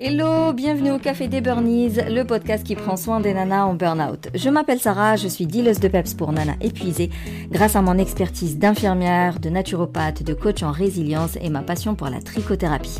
Hello, bienvenue au Café des Burnies, le podcast qui prend soin des nanas en burn-out. Je m'appelle Sarah, je suis dealeuse de PEPS pour nanas épuisées grâce à mon expertise d'infirmière, de naturopathe, de coach en résilience et ma passion pour la trichothérapie.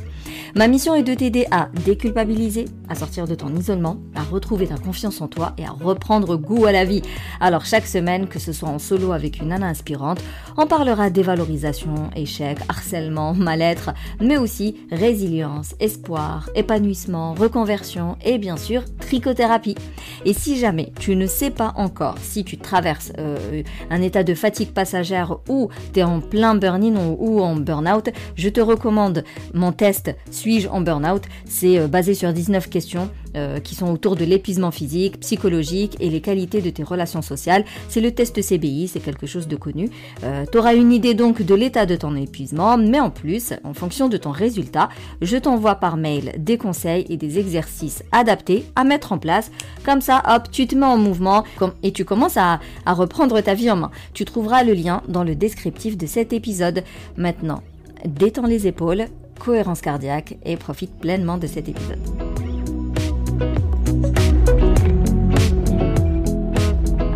Ma mission est de t'aider à déculpabiliser, à sortir de ton isolement, à retrouver ta confiance en toi et à reprendre goût à la vie. Alors chaque semaine, que ce soit en solo avec une nana inspirante, on parlera dévalorisation, échec, harcèlement, mal-être, mais aussi résilience, espoir, épanouissement, reconversion et bien sûr trichothérapie. Et si jamais tu ne sais pas encore si tu traverses euh, un état de fatigue passagère ou tu es en plein burn-in ou, en burn-out, je te recommande mon test suis-je en burn-out? C'est euh, basé sur 19 questions euh, qui sont autour de l'épuisement physique, psychologique et les qualités de tes relations sociales. C'est le test CBI, c'est quelque chose de connu. Euh, tu auras une idée donc de l'état de ton épuisement, mais en plus, en fonction de ton résultat, je t'envoie par mail des conseils et des exercices adaptés à mettre en place. Comme ça, hop, tu te mets en mouvement et tu commences à, à reprendre ta vie en main. Tu trouveras le lien dans le descriptif de cet épisode. Maintenant, détends les épaules cohérence cardiaque et profite pleinement de cet épisode.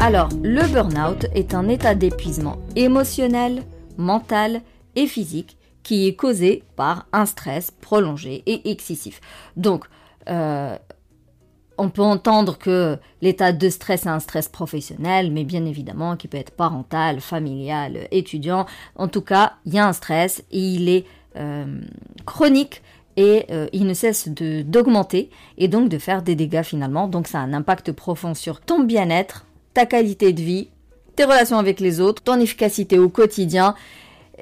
Alors, le burn-out est un état d'épuisement émotionnel, mental et physique qui est causé par un stress prolongé et excessif. Donc, euh, on peut entendre que l'état de stress est un stress professionnel, mais bien évidemment qui peut être parental, familial, étudiant. En tout cas, il y a un stress et il est euh, chronique et euh, il ne cesse d'augmenter et donc de faire des dégâts finalement. Donc ça a un impact profond sur ton bien-être, ta qualité de vie, tes relations avec les autres, ton efficacité au quotidien.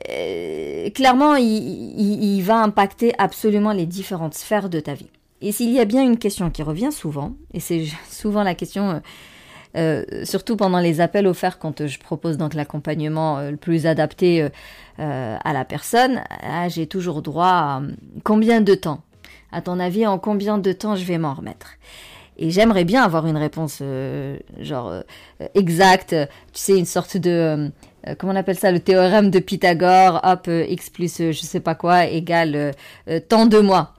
Euh, clairement, il, va impacter absolument les différentes sphères de ta vie. Et s'il y a bien une question qui revient souvent, et c'est souvent la question euh, surtout pendant les appels offerts quand euh, je propose donc l'accompagnement euh, le plus adapté à la personne, ah, j'ai toujours droit à combien de temps? À ton avis, en combien de temps je vais m'en remettre? Et j'aimerais bien avoir une réponse genre exacte, tu sais, une sorte de comment on appelle ça, le théorème de Pythagore, hop, x plus je sais pas quoi égale tant de mois.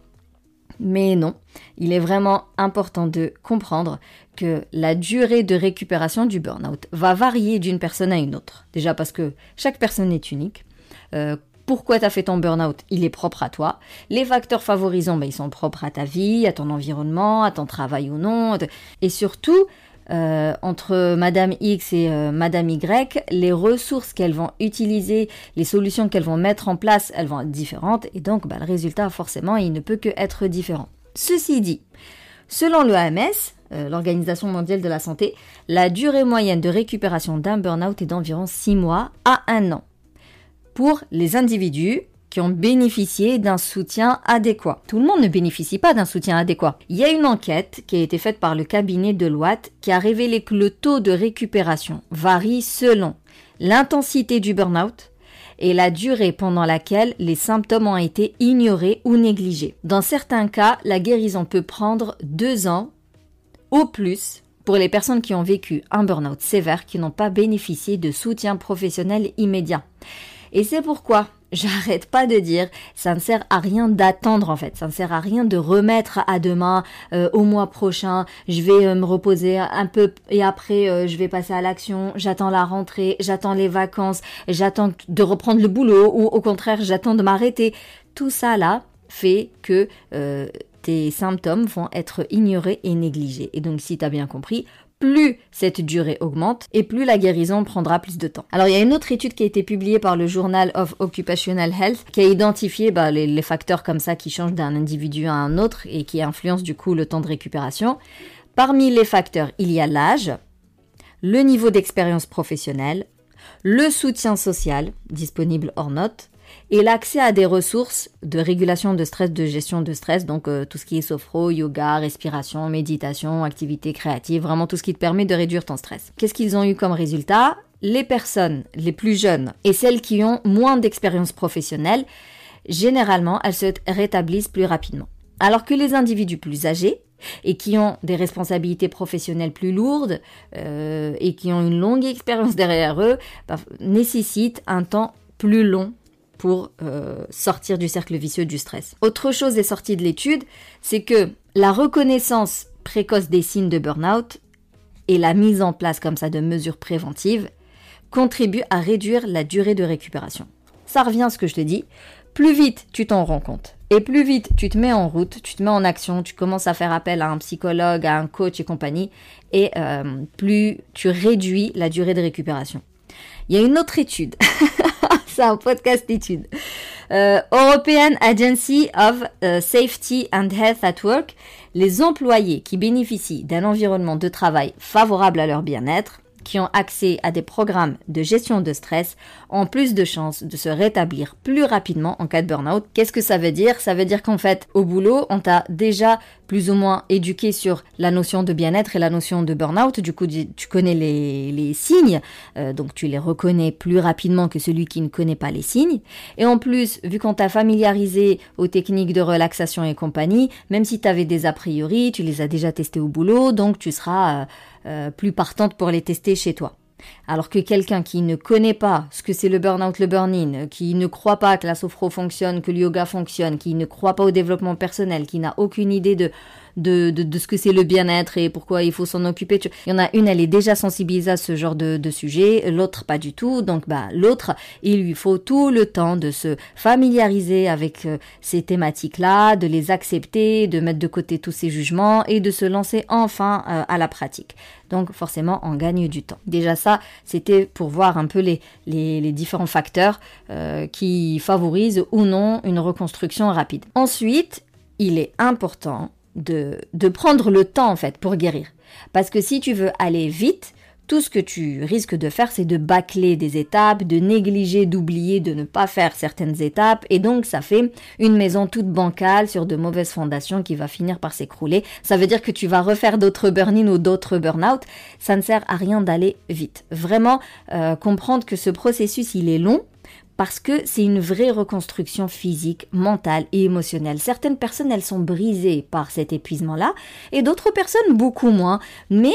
Mais non, il est vraiment important de comprendre que la durée de récupération du burn-out va varier d'une personne à une autre. Déjà parce que chaque personne est unique. Pourquoi tu as fait ton burn-out? Il est propre à toi. Les facteurs favorisants, ben, ils sont propres à ta vie, à ton environnement, à ton travail ou non. Et surtout, euh, entre Madame X et euh, Madame Y, les ressources qu'elles vont utiliser, les solutions qu'elles vont mettre en place, elles vont être différentes. Et donc, ben, le résultat, forcément, il ne peut que être différent. Ceci dit, selon l'OMS, euh, l'Organisation mondiale de la santé, la durée moyenne de récupération d'un burn-out est d'environ 6 mois à 1 an. Pour les individus qui ont bénéficié d'un soutien adéquat. Tout le monde ne bénéficie pas d'un soutien adéquat. Il y a une enquête qui a été faite par le cabinet de Deloitte qui a révélé que le taux de récupération varie selon l'intensité du burn-out, et la durée pendant laquelle les symptômes ont été ignorés ou négligés. Dans certains cas, la guérison peut prendre deux ans au plus pour les personnes qui ont vécu un burn-out sévère qui n'ont pas bénéficié de soutien professionnel immédiat. Et c'est pourquoi j'arrête pas de dire, ça ne sert à rien d'attendre en fait, ça ne sert à rien de remettre à demain, euh, au mois prochain, je vais euh, me reposer un peu et après euh, je vais passer à l'action, j'attends la rentrée, j'attends les vacances, j'attends de reprendre le boulot ou au contraire j'attends de m'arrêter. Tout ça là fait que tes symptômes vont être ignorés et négligés. Et donc si tu as bien compris, plus cette durée augmente et plus la guérison prendra plus de temps. Alors il y a une autre étude qui a été publiée par le Journal of Occupational Health qui a identifié bah, les, facteurs comme ça qui changent d'un individu à un autre et qui influencent du coup le temps de récupération. Parmi les facteurs, il y a l'âge, le niveau d'expérience professionnelle, le soutien social, disponible hors note, et l'accès à des ressources de régulation de stress, de gestion de stress, donc euh, tout ce qui est sophro, yoga, respiration, méditation, activité créative, vraiment tout ce qui te permet de réduire ton stress. Qu'est-ce qu'ils ont eu comme résultat? Les personnes les plus jeunes et celles qui ont moins d'expérience professionnelle, généralement, elles se rétablissent plus rapidement. Alors que les individus plus âgés, et qui ont des responsabilités professionnelles plus lourdes euh, et qui ont une longue expérience derrière eux, bah, nécessitent un temps plus long pour euh, sortir du cercle vicieux du stress. Autre chose est sortie de l'étude, c'est que la reconnaissance précoce des signes de burn-out et la mise en place comme ça de mesures préventives contribuent à réduire la durée de récupération. Ça revient à ce que je te dis, plus vite tu t'en rends compte et plus vite tu te mets en route, tu te mets en action, tu commences à faire appel à un psychologue, à un coach et compagnie, et euh, plus tu réduis la durée de récupération. Il y a une autre étude, c'est podcast d'études, euh, European Agency of euh, Safety and Health at Work, les employés qui bénéficient d'un environnement de travail favorable à leur bien-être qui ont accès à des programmes de gestion de stress ont plus de chances de se rétablir plus rapidement en cas de burn-out. Qu'est-ce que ça veut dire? Ça veut dire qu'en fait, au boulot, on t'a déjà plus ou moins éduqué sur la notion de bien-être et la notion de burn-out. Du coup, tu connais les, signes, euh, donc tu les reconnais plus rapidement que celui qui ne connaît pas les signes. Et en plus, vu qu'on t'a familiarisé aux techniques de relaxation et compagnie, même si tu avais des a priori, tu les as déjà testés au boulot, donc tu seras... Euh, euh, plus partante pour les tester chez toi. Alors que quelqu'un qui ne connaît pas ce que c'est le burn-out, le burn-in, qui ne croit pas que la sophro fonctionne, que le yoga fonctionne, qui ne croit pas au développement personnel, qui n'a aucune idée de de, de, ce que c'est le bien-être et pourquoi il faut s'en occuper. Il y en a une, elle est déjà sensibilisée à ce genre de, de sujet, l'autre pas du tout. Donc bah l'autre, il lui faut tout le temps de se familiariser avec euh, ces thématiques-là, de les accepter, de mettre de côté tous ces jugements et de se lancer enfin euh, à la pratique. Donc forcément, on gagne du temps. Déjà ça, c'était pour voir un peu les, les, les différents facteurs euh, qui favorisent ou non une reconstruction rapide. Ensuite, il est important de, prendre le temps en fait pour guérir. Parce que si tu veux aller vite, tout ce que tu risques de faire, c'est de bâcler des étapes, de négliger, d'oublier, de ne pas faire certaines étapes, et donc ça fait une maison toute bancale sur de mauvaises fondations qui va finir par s'écrouler. Ça veut dire que tu vas refaire d'autres burn-in ou d'autres burn-out. Ça ne sert à rien d'aller vite. Vraiment, euh, comprendre que ce processus, il est long, parce que c'est une vraie reconstruction physique, mentale et émotionnelle. Certaines personnes, elles sont brisées par cet épuisement-là, et d'autres personnes beaucoup moins. Mais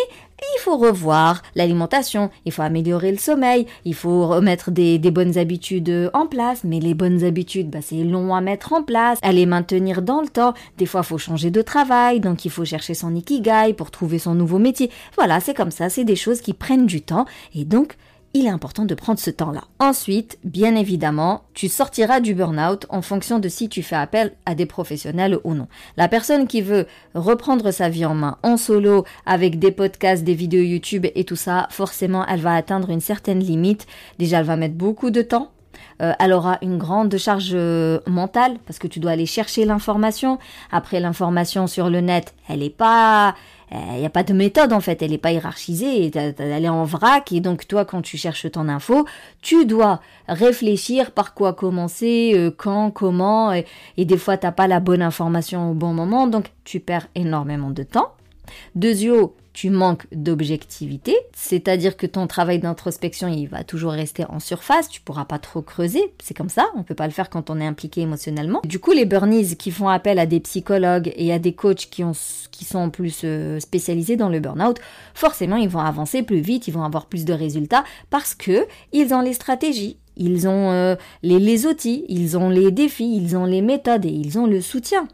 il faut revoir l'alimentation, il faut améliorer le sommeil, il faut remettre des, bonnes habitudes en place, mais les bonnes habitudes, bah, c'est long à mettre en place, à les maintenir dans le temps. Des fois, il faut changer de travail, donc il faut chercher son ikigai pour trouver son nouveau métier. Voilà, c'est comme ça, c'est des choses qui prennent du temps, et donc il est important de prendre ce temps-là. Ensuite, bien évidemment, tu sortiras du burn-out en fonction de si tu fais appel à des professionnels ou non. La personne qui veut reprendre sa vie en main en solo avec des podcasts, des vidéos YouTube et tout ça, forcément, elle va atteindre une certaine limite. Déjà, elle va mettre beaucoup de temps euh, elle aura une grande charge euh, mentale parce que tu dois aller chercher l'information. Après l'information sur le net, elle n'est pas, il n'y a pas de méthode en fait, elle n'est pas hiérarchisée, elle est en vrac et donc toi quand tu cherches ton info, tu dois réfléchir par quoi commencer, euh, quand, comment et, des fois t'as pas la bonne information au bon moment donc tu perds énormément de temps. Deuxièmement, tu manques d'objectivité, c'est-à-dire que ton travail d'introspection, il va toujours rester en surface, tu pourras pas trop creuser, c'est comme ça, on peut pas le faire quand on est impliqué émotionnellement. Du coup, les burnies qui font appel à des psychologues et à des coachs qui, ont, qui sont plus euh, spécialisés dans le burn-out, forcément, ils vont avancer plus vite, ils vont avoir plus de résultats parce que ils ont les stratégies, ils ont euh, les outils, ils ont les défis, ils ont les méthodes et ils ont le soutien.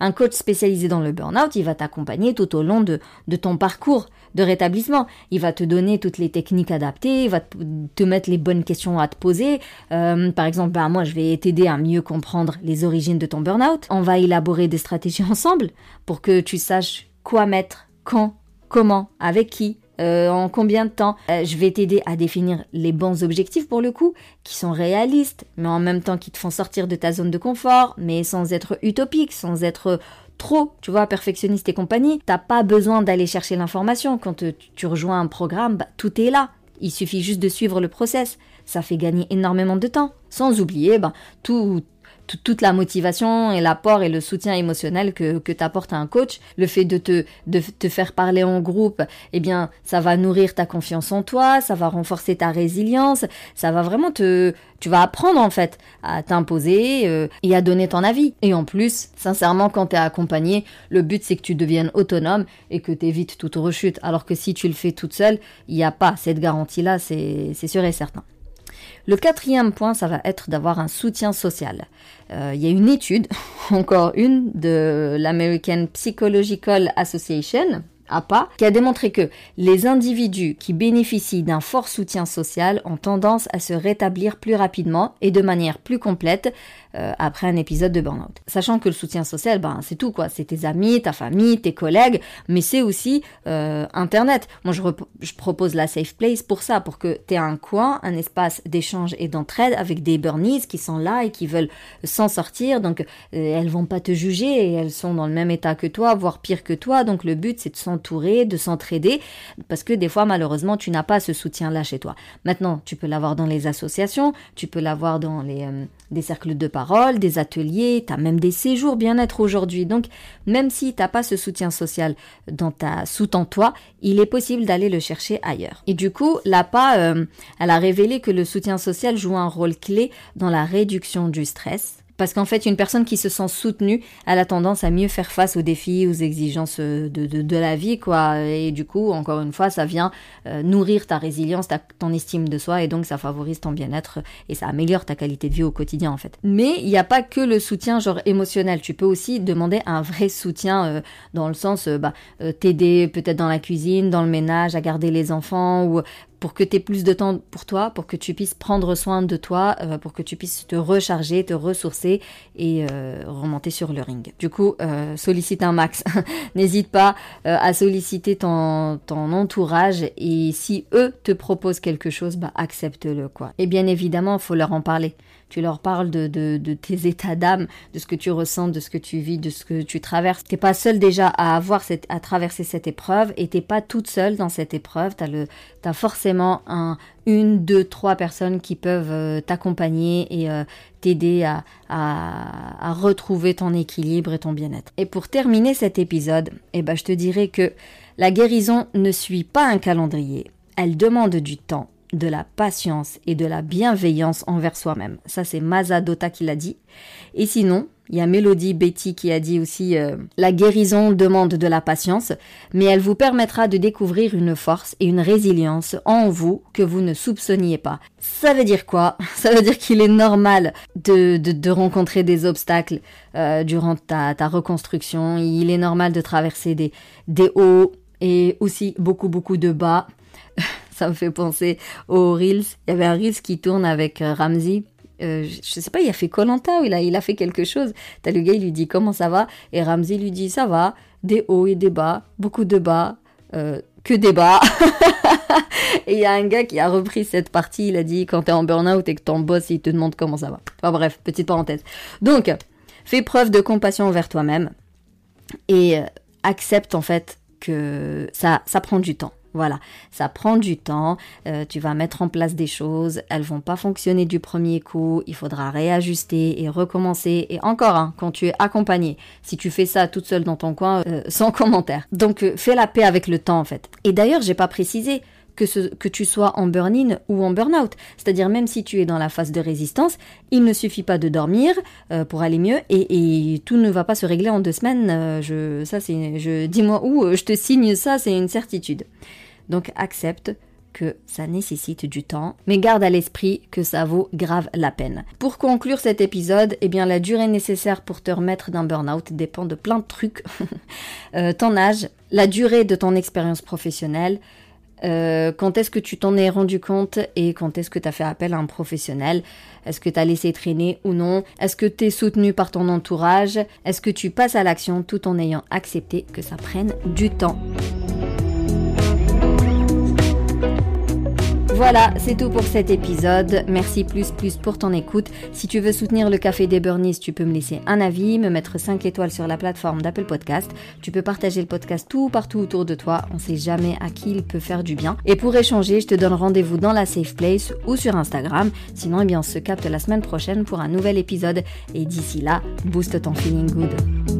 Un coach spécialisé dans le burn-out, il va t'accompagner tout au long de, ton parcours de rétablissement. Il va te donner toutes les techniques adaptées, il va te mettre les bonnes questions à te poser. Euh, par exemple, bah, moi, je vais t'aider à mieux comprendre les origines de ton burn-out. On va élaborer des stratégies ensemble pour que tu saches quoi mettre, quand, comment, avec qui, euh, en combien de temps. Euh, je vais t'aider à définir les bons objectifs pour le coup, qui sont réalistes, mais en même temps qui te font sortir de ta zone de confort, mais sans être utopique, sans être trop, tu vois, perfectionniste et compagnie. T'as pas besoin d'aller chercher l'information. Quand tu rejoins un programme, bah, tout est là. Il suffit juste de suivre le process. Ça fait gagner énormément de temps. Sans oublier, bah, tout, toute la motivation et l'apport et le soutien émotionnel que, que t'apporte un coach, le fait de te, de te faire parler en groupe, eh bien, ça va nourrir ta confiance en toi, ça va renforcer ta résilience, ça va vraiment te, tu vas apprendre en fait à t'imposer euh, et à donner ton avis. Et en plus, sincèrement, quand tu es accompagné, le but c'est que tu deviennes autonome et que tu évites toute rechute. Alors que si tu le fais toute seule, il n'y a pas cette garantie-là, c'est sûr et certain. Le quatrième point, ça va être d'avoir un soutien social. Euh, il y a une étude, encore une, de l'American Psychological Association, APA, qui a démontré que les individus qui bénéficient d'un fort soutien social ont tendance à se rétablir plus rapidement et de manière plus complète euh, après un épisode de burn-out. Sachant que le soutien social, ben, c'est tout quoi, c'est tes amis, ta famille, tes collègues, mais c'est aussi euh, Internet. Moi, je, propose la Safe Place pour ça, pour que tu aies un coin, un espace d'échange et d'entraide avec des burnies qui sont là et qui veulent s'en sortir. Donc, euh, elles vont pas te juger et elles sont dans le même état que toi, voire pire que toi. Donc, le but, c'est de de s'entraider, parce que des fois, malheureusement, tu n'as pas ce soutien-là chez toi. Maintenant, tu peux l'avoir dans les associations, tu peux l'avoir dans les des cercles de parole, des ateliers, tu as même des séjours bien-être aujourd'hui. Donc, même si t'as pas ce soutien social dans ta, sous ton toit, il est possible d'aller le chercher ailleurs. Et du coup, l'APA, euh, elle a révélé que le soutien social joue un rôle clé dans la réduction du stress, parce qu'en fait, une personne qui se sent soutenue, elle a tendance à mieux faire face aux défis, aux exigences euh, de, la vie, quoi. Et du coup, encore une fois, ça vient euh, nourrir ta résilience, ta, ton estime de soi, et donc ça favorise ton bien-être et ça améliore ta qualité de vie au quotidien, en fait. Mais il n'y a pas que le soutien genre émotionnel. Tu peux aussi demander un vrai soutien euh, dans le sens, bah, t'aider peut-être dans la cuisine, dans le ménage, à garder les enfants, ou pour que tu aies plus de temps pour toi, pour que tu puisses prendre soin de toi, euh, pour que tu puisses te recharger, te ressourcer et euh, remonter sur le ring. Du coup, euh, sollicite un max. N'hésite pas à solliciter ton, ton entourage et si eux te proposent quelque chose, bah accepte-le quoi. Et bien évidemment, faut leur en parler tu leur parles de, de, tes états d'âme, de ce que tu ressens, de ce que tu vis, de ce que tu traverses. T'es pas seule déjà à avoir à traverser cette épreuve et t'es pas toute seule dans cette épreuve. T'as le, as forcément un, une, deux, trois personnes qui peuvent euh, t'accompagner et euh, t'aider à, à, à, retrouver ton équilibre et ton bien-être. Et pour terminer cet épisode, eh ben, je te dirais que la guérison ne suit pas un calendrier. Elle demande du temps de la patience et de la bienveillance envers soi-même. Ça, c'est Mazadota qui l'a dit. Et sinon, il y a Mélodie Betty qui a dit aussi euh, La guérison demande de la patience, mais elle vous permettra de découvrir une force et une résilience en vous que vous ne soupçonniez pas. Ça veut dire quoi? Ça veut dire qu'il est normal de, de, rencontrer des obstacles euh, durant ta, ta, reconstruction. Il est normal de traverser des, des hauts et aussi beaucoup beaucoup de bas ça me fait penser aux Reels. Il y avait un Reels qui tourne avec euh, Ramsey. Euh, je sais pas, il a fait Colanta ou il a, fait quelque chose. T'as le gars, il lui dit comment ça va? Et Ramsey lui dit ça va, des hauts et des bas, beaucoup de bas, euh, que des bas. et il y a un gars qui a repris cette partie, il a dit quand t'es en burn-out et que ton boss il te demande comment ça va. Enfin bref, petite parenthèse. Donc, fais preuve de compassion envers toi-même et accepte en fait que ça, ça prend du temps. Voilà, ça prend du temps, euh, tu vas mettre en place des choses, elles vont pas fonctionner du premier coup, il faudra réajuster et recommencer et encore hein, quand tu es accompagné. Si tu fais ça toute seule dans ton coin, euh, sans commentaire. Donc euh, fais la paix avec le temps en fait. Et d'ailleurs, j'ai pas précisé que, tu sois en burn-in ou en burn-out. C'est-à-dire même si tu es dans la phase de résistance, il ne suffit pas de dormir pour aller mieux et, tout ne va pas se régler en deux semaines. je, ça c'est, je dis-moi où, je te signe ça, c'est une certitude. Donc accepte que ça nécessite du temps, mais garde à l'esprit que ça vaut grave la peine. Pour conclure cet épisode, eh bien la durée nécessaire pour te remettre d'un burn-out dépend de plein de trucs. Euh, ton âge, la durée de ton expérience professionnelle, euh, quand est-ce que tu t'en es rendu compte et quand est-ce que tu as fait appel à un professionnel? Est-ce que tu as laissé traîner ou non? Est-ce que tu es soutenu par ton entourage? Est-ce que tu passes à l'action tout en ayant accepté que ça prenne du temps? Voilà, c'est tout pour cet épisode. Merci plus plus pour ton écoute. Si tu veux soutenir le Café des Burnies, tu peux me laisser un avis, me mettre 5 étoiles sur la plateforme d'Apple Podcast. Tu peux partager le podcast tout partout autour de toi. On sait jamais à qui il peut faire du bien. Et pour échanger, je te donne rendez-vous dans la Safe Place ou sur Instagram. Sinon, eh bien, on se capte la semaine prochaine pour un nouvel épisode. Et d'ici là, booste ton feeling good.